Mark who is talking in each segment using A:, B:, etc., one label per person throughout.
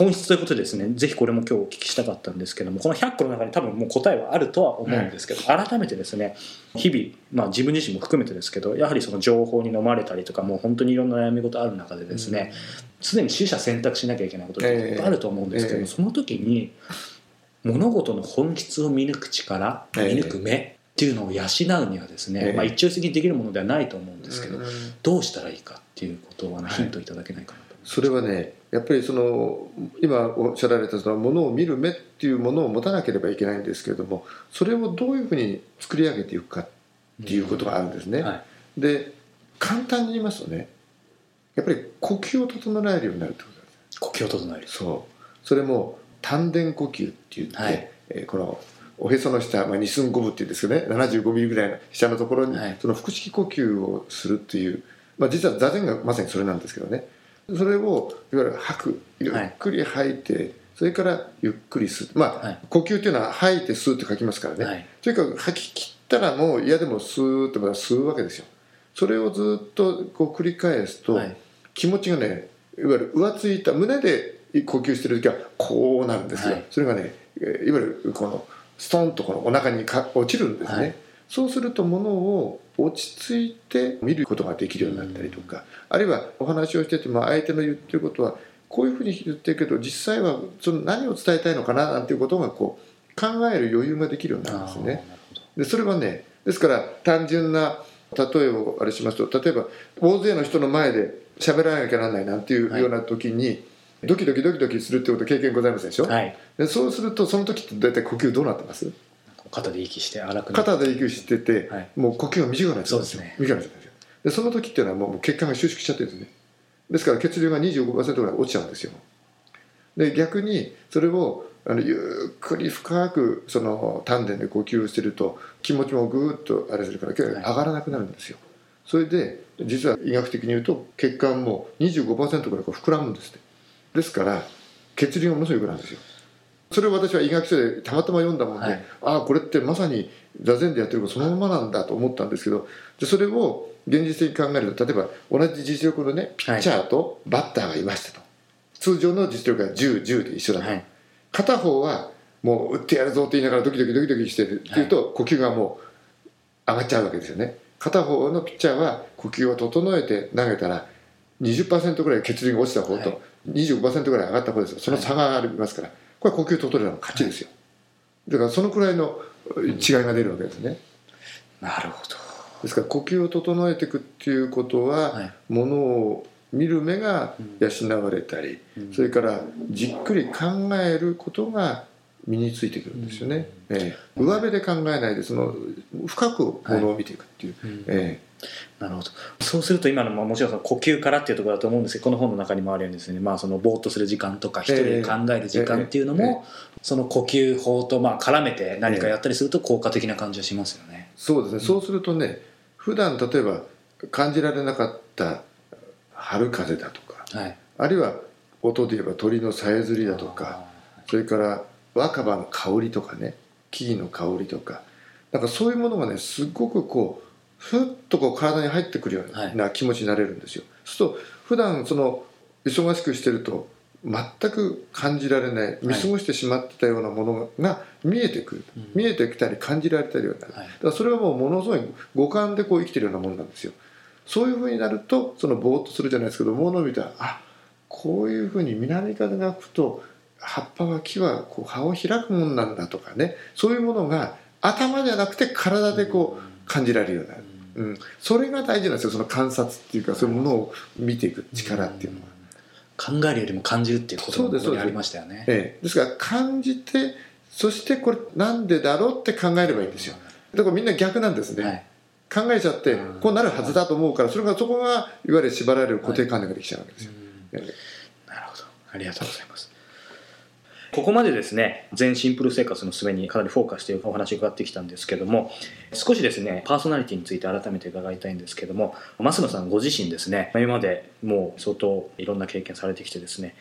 A: 本質ということでですねぜひこれも今日お聞きしたかったんですけどもこの100個の中に多分もう答えはあるとは思うんですけど、改めてですね日々、まあ、自分自身も含めてですけどやはりその情報に飲まれたりとかもう本当にいろんな悩み事ある中でですね、常に取捨選択しなきゃいけないことってあると思うんですけど、えー、その時に物事の本質を見抜く力、見抜く目っていうのを養うにはですね、えー、まあ、一朝一夕にできるものではないと思うんですけど、どうしたらいいかっていうことをヒントいただけないかなと、はい、
B: それはねやっぱりその今おっしゃられたそのものを見る目っていうものを持たなければいけないんですけれどもそれをどういうふうに作り上げていくかっていうことがあるんですね。うんはい、で簡単に言いますとねやっぱり呼吸を整えるようになるってことです
A: 呼吸を整える。
B: そう。それも丹田呼吸って言って、はい、えー、このおへその下、まあ、二寸五分っていうんですけどね75ミリぐらいの下のところに、その腹式呼吸をするっていう、まあ、実は座禅がまさにそれなんですけどねそれをいわゆる吐く。ゆっくり吐いて、はい、それからゆっくり吸う。まあ、はい、呼吸っていうのは吐いて吸うって書きますからね、はい、とにかく吐き切ったらもう嫌でも吸うってまた吸うわけですよ。それをずっとこう繰り返すと、気持ちがねいわゆる浮ついた胸で呼吸してる時はこうなるんですよ、それがねいわゆるこのストンとこのお腹にか落ちるんですね、そうするとものを落ち着いて見ることができるようになったりとか、あるいはお話をしてても相手の言ってることはこういうふうに言ってるけど実際はその何を伝えたいのかななんていうことがこう考える余裕ができるようになるんですね。でそれはねですから単純な例えをあれしますと例えば大勢の人の前で喋らなきゃならないなんていうような時に、はい、ドキドキドキドキするってこと経験ございませんでしょ、はい、でそうするとその時って大体呼吸どうなってます？
A: 肩で息して荒く
B: 肩で息してて、はい、もう呼吸が短くなっちゃうんですよ、ね、短くなっちゃうんですよ。でその時っていうのはもう血管が収縮しちゃってるんですね。ですから血流が25%ぐらい落ちちゃうんですよ。で逆にそれをあのゆっくり深くその丹田で呼吸をしてると気持ちもぐーっとあれするから上がらなくなるんですよ、それで実は医学的に言うと血管も25%ぐらい膨らむんですって。ですから血流がものすごい良くなるんですよそれを私は医学書でたまたま読んだもんで、はい、ああこれってまさに座禅でやってることそのままなんだと思ったんですけどでそれを現実的に考えると例えば同じ実力のねピッチャーとバッターがいましたと、はい、通常の実力が1010 10で一緒だと、はい、片方はもう打ってやるぞって言いながらドキドキドキドキしてるっていうと、呼吸がもう上がっちゃうわけですよね。片方のピッチャーは呼吸を整えて投げたら20%ぐらい血流が落ちた方と25%ぐらい上がった方ですその差がありますから、これは呼吸整えの勝ちですよ、だからそのくらいの違いが出るわけですね、
A: なるほど。
B: ですから呼吸を整えていくっていうことは、はい、ものを見る目が養われたり、うん、それからじっくり考えることが身についてくるんですよね、うん、えー、上辺で考えないでその深くものを見ていくっていう、はい、え
A: ーなるほど。そうすると今の、まあ、もちろんその呼吸からっていうところだと思うんですけどこの本の中にもあるようにですね、まあ、そのぼーっとする時間とか一人で考える時間っていうのも、その呼吸法とまあ絡めて何かやったりすると効果的な感じはしますよね。
B: そうですね、そうするとね普段例えば感じられなかった春風だとか、はい、あるいは音で言えば鳥のさえずりだとかそれから若葉の香りとかね木々の香りとかなんかそういうものがねすごくこうふっとこう体に入ってくるような気持ちになれるんですよ。はい、そうすると普段その忙しくしてると全く感じられない見過ごしてしまってたようなものが見えてくる、はい、見えてきたり感じられたようになる、はい、だからそれはもうものすごい五感でこう生きてるようなものなんですよ。そういうふうになるとそのぼーっとするじゃないですけど物を見たらあこういうふうに南風が吹くと葉っぱは木はこう葉を開くもんなんだとかね。そういうものが頭じゃなくて体でこう感じられるようになる、うん、それが大事なんですよその観察っていうかそういうものを見ていく力っていうのは。
A: 考えるよりも感じるっていうこともありましたよね。
B: ええ、ですから感じてそしてこれなんでだろうって考えればいいんですよ。だからみんな逆なんですね、はい、考えちゃってこうなるはずだと思うからそれがそこがいわゆる縛られる固定観念ができちゃうわけですよ、
A: はい、なるほど。ありがとうございますここまでですね全シンプル生活のすべにかなりフォーカスしてお話伺ってきたんですけども少しですねパーソナリティについて改めて伺いたいんですけども増野さんご自身ですね今までもう相当いろんな経験されてきてですね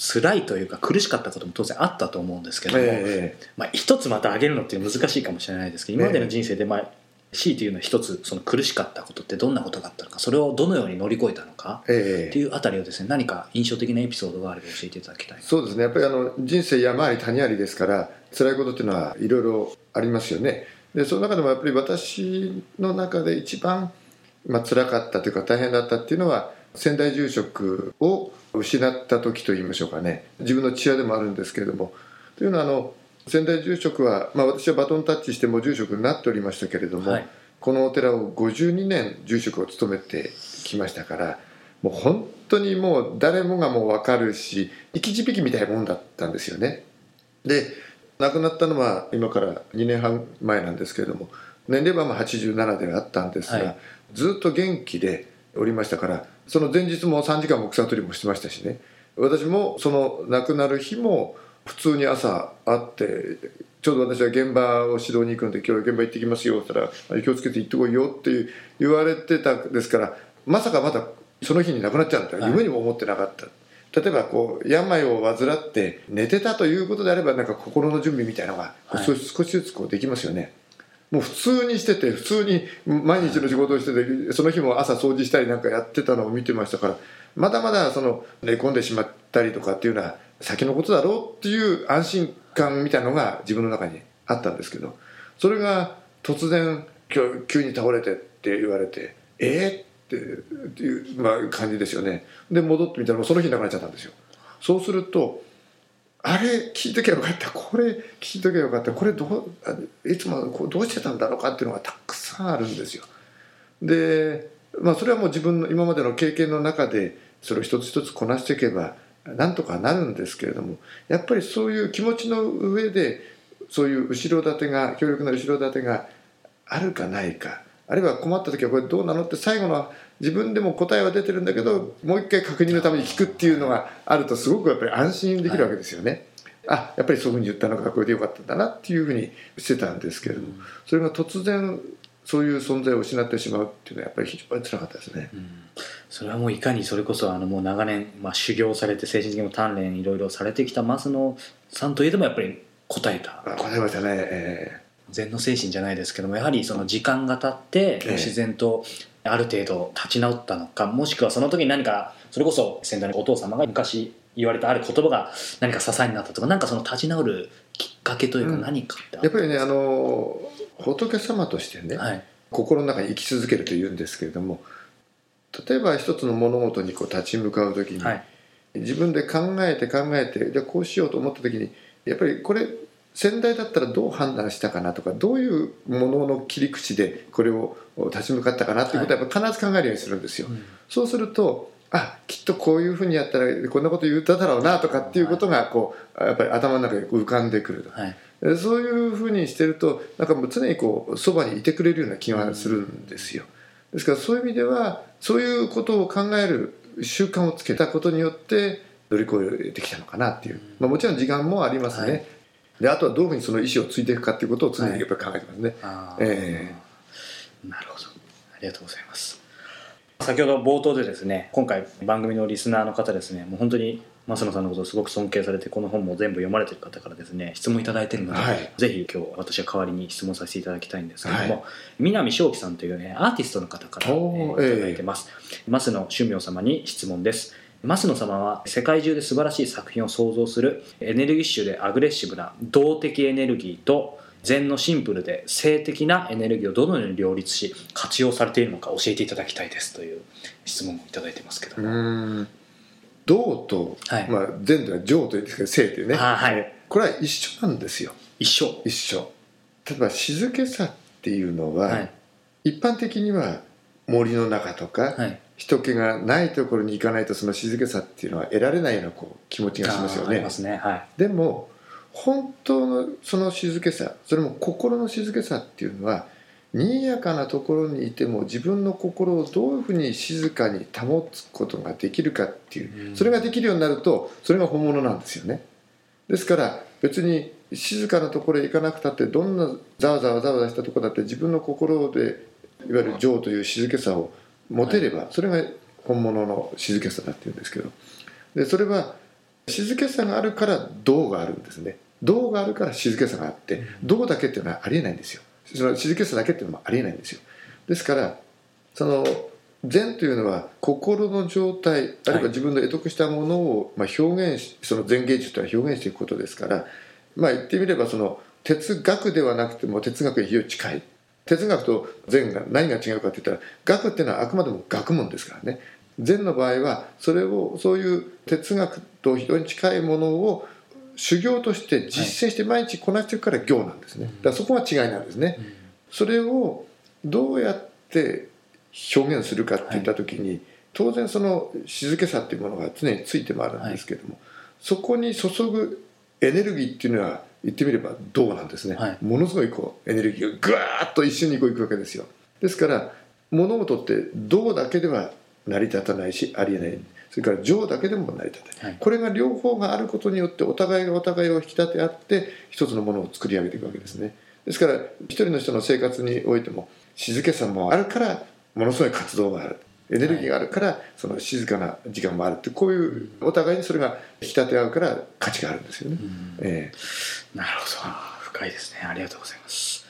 A: 辛いというか苦しかったことも当然あったと思うんですけども、えー、まあ、一つまた挙げるのって難しいかもしれないですけど今までの人生で、まあ、強いて言うのは一つその苦しかったことってどんなことがあったのかそれをどのように乗り越えたのか、えっていうあたりをですね何か印象的なエピソードがあれば教えていただきたい。
B: そうですね。やっぱりあの人生山あり谷ありですから辛いことっていうのはいろいろありますよね。でその中でもやっぱり私の中で一番、まあ辛かったというか大変だったっていうのは仙台住職を失った時といいましょうかね。自分の父親でもあるんですけれども。というのはあの仙台住職は、まあ、私はバトンタッチしても住職になっておりましたけれども、はい、このお寺を52年住職を務めてきましたからもう本当にもう誰もがもう分かるし生き字引みたいなもんだったんですよね。で亡くなったのは今から2年半前なんですけれども年齢はまあ87ではあったんですが、はい、ずっと元気でおりましたからその前日も3時間も草取りもしてましたしね。私もその亡くなる日も普通に朝会ってちょうど私は現場を指導に行くんで今日現場行ってきますよって言ったら気をつけて行ってこいよって言われてたですからまさかまだその日に亡くなっちゃうんだ夢にも思ってなかった。例えばこう病を患って寝てたということであればなんか心の準備みたいなのが少しずつこうできますよね。もう普通にしてて普通に毎日の仕事をしててその日も朝掃除したりなんかやってたのを見てましたからまだまだその寝込んでしまったりとかっていうのは先のことだろうっていう安心感みたいなのが自分の中にあったんですけどそれが突然急に倒れてって言われてえー、っていう、まあ、感じですよね。で戻ってみたらその日亡くなっちゃったんですよ。そうするとあれ聞いときゃよかった。これ聞いときゃよかった。これどういつもこうどうしてたんだろうかっていうのがたくさんあるんですよ。でまあそれはもう自分の今までの経験の中でそれを一つ一つこなしていけばなんとかなるんですけれどもやっぱりそういう気持ちの上でそういう後ろ盾が強力な後ろ盾があるかないかあるいは困った時はこれどうなのって最後の自分でも答えは出てるんだけどもう一回確認のために聞くっていうのがあるとすごくやっぱり安心できるわけですよね。はい、あやっぱりそういうふうに言ったのがこれでよかったんだなっていうふうにしてたんですけれども、それが突然そういう存在を失ってしまうっていうのはやっぱり非常につらかったですね。うん
A: それはもういかにそれこそあのもう長年、まあ、修行されて精神的にも鍛錬いろいろされてきた増野さんといえどもやっぱり答えた。
B: 答えましたね、え
A: ー、禅の精神じゃないですけどもやはりその時間が経って自然とある程度立ち直ったのか、もしくはその時に何かそれこそ先代のお父様が昔言われたある言葉が何か支えになったとか何かその立ち直るきっかけというか何か
B: って、うん、やっぱりねあの仏様としてね、はい、心の中に生き続けるというんですけれども例えば一つの物事にこう立ち向かう時に、はい、自分で考えて考えてじゃあこうしようと思った時にやっぱりこれ先代だったらどう判断したかなとかどういうものの切り口でこれを立ち向かったかなっていうことはやっぱ必ず考えるようにするんですよ。はい、そうするとあきっとこういうふうにやったらこんなこと言っただろうなとかっていうことがこうやっぱり頭の中で浮かんでくると、はい、そういうふうにしてるとなんかもう常にこうそばにいてくれるような気がするんですよ。ですからそういう意味ではそういうことを考える習慣をつけたことによって乗り越えてきたのかなっていう、まあ、もちろん時間もありますね、はい、であとはどういうふうにその意思をついていくかっていうことを常にやっぱり考えてますね、
A: はい、えー、なるほど。ありがとうございます。先ほど冒頭でですね今回番組のリスナーの方ですねもう本当に増野さんのことをすごく尊敬されてこの本も全部読まれてる方からですね質問いただいてるので、はい、ぜひ今日私は代わりに質問させていただきたいんですけども、はい、南正樹さんというねアーティストの方から、えー、いただいてます、えー、増野俊明様に質問です。増野様は世界中で素晴らしい作品を創造するエネルギッシュでアグレッシブな動的エネルギーと禅のシンプルで性的なエネルギーをどのように両立し活用されているのか教えていただきたいですという質問をいただいてますけども
B: 道と、はい、まあ、禅では情というんですけど性というね、はい、これは一緒なんですよ。
A: 一緒。
B: 一緒。例えば静けさっていうのは、はい、一般的には森の中とか、はい、人気がないところに行かないとその静けさっていうのは得られないようなこう気持ちがしますよね。
A: ね。はい、
B: でも本当のその静けさそれも心の静けさっていうのはにやかなところにいても自分の心をどういうふうに静かに保つことができるかっていうそれができるようになるとそれが本物なんですよね。ですから別に静かなところへ行かなくたってどんなざわざわざわざしたところだって自分の心でいわゆる情という静けさを持てればそれが本物の静けさだっていうんですけど。でそれは静けさがあるから道があるんですね。道があるから静けさがあって道だけっていうのはありえないんですよその静けさだけっていうのもありえないんですよ。ですからその禅というのは心の状態あるいは自分の得得したものをまあ表現しその禅芸術というのは表現していくことですからまあ言ってみればその哲学ではなくても哲学に非常に近い。哲学と禅が何が違うかって言ったら学っていうのはあくまでも学問ですからね。禅の場合はそれをそういう哲学と非常に近いものを修行として実践して毎日こなしていくから行なんですね。だからそこが違いなんですね。それをどうやって表現するかっていった時に当然その静けさっていうものが常について回るんですけどもそこに注ぐエネルギーっていうのは言ってみれば銅なんですね、はい、ものすごいこうエネルギーがぐわーっと一瞬にこういくわけですよ。ですから物事って銅だけでは成り立たないしありえないそれから情だけでも成り立たない、はい、これが両方があることによってお互いがお互いを引き立て合って一つのものを作り上げていくわけですね。ですから一人の人の生活においても静けさもあるからものすごい活動がある。エネルギーがあるからその静かな時間もあるってこういうお互いにそれが引き立て合うから価値があるんですよね。え
A: ー、なるほど。深いですね。ありがとうございます。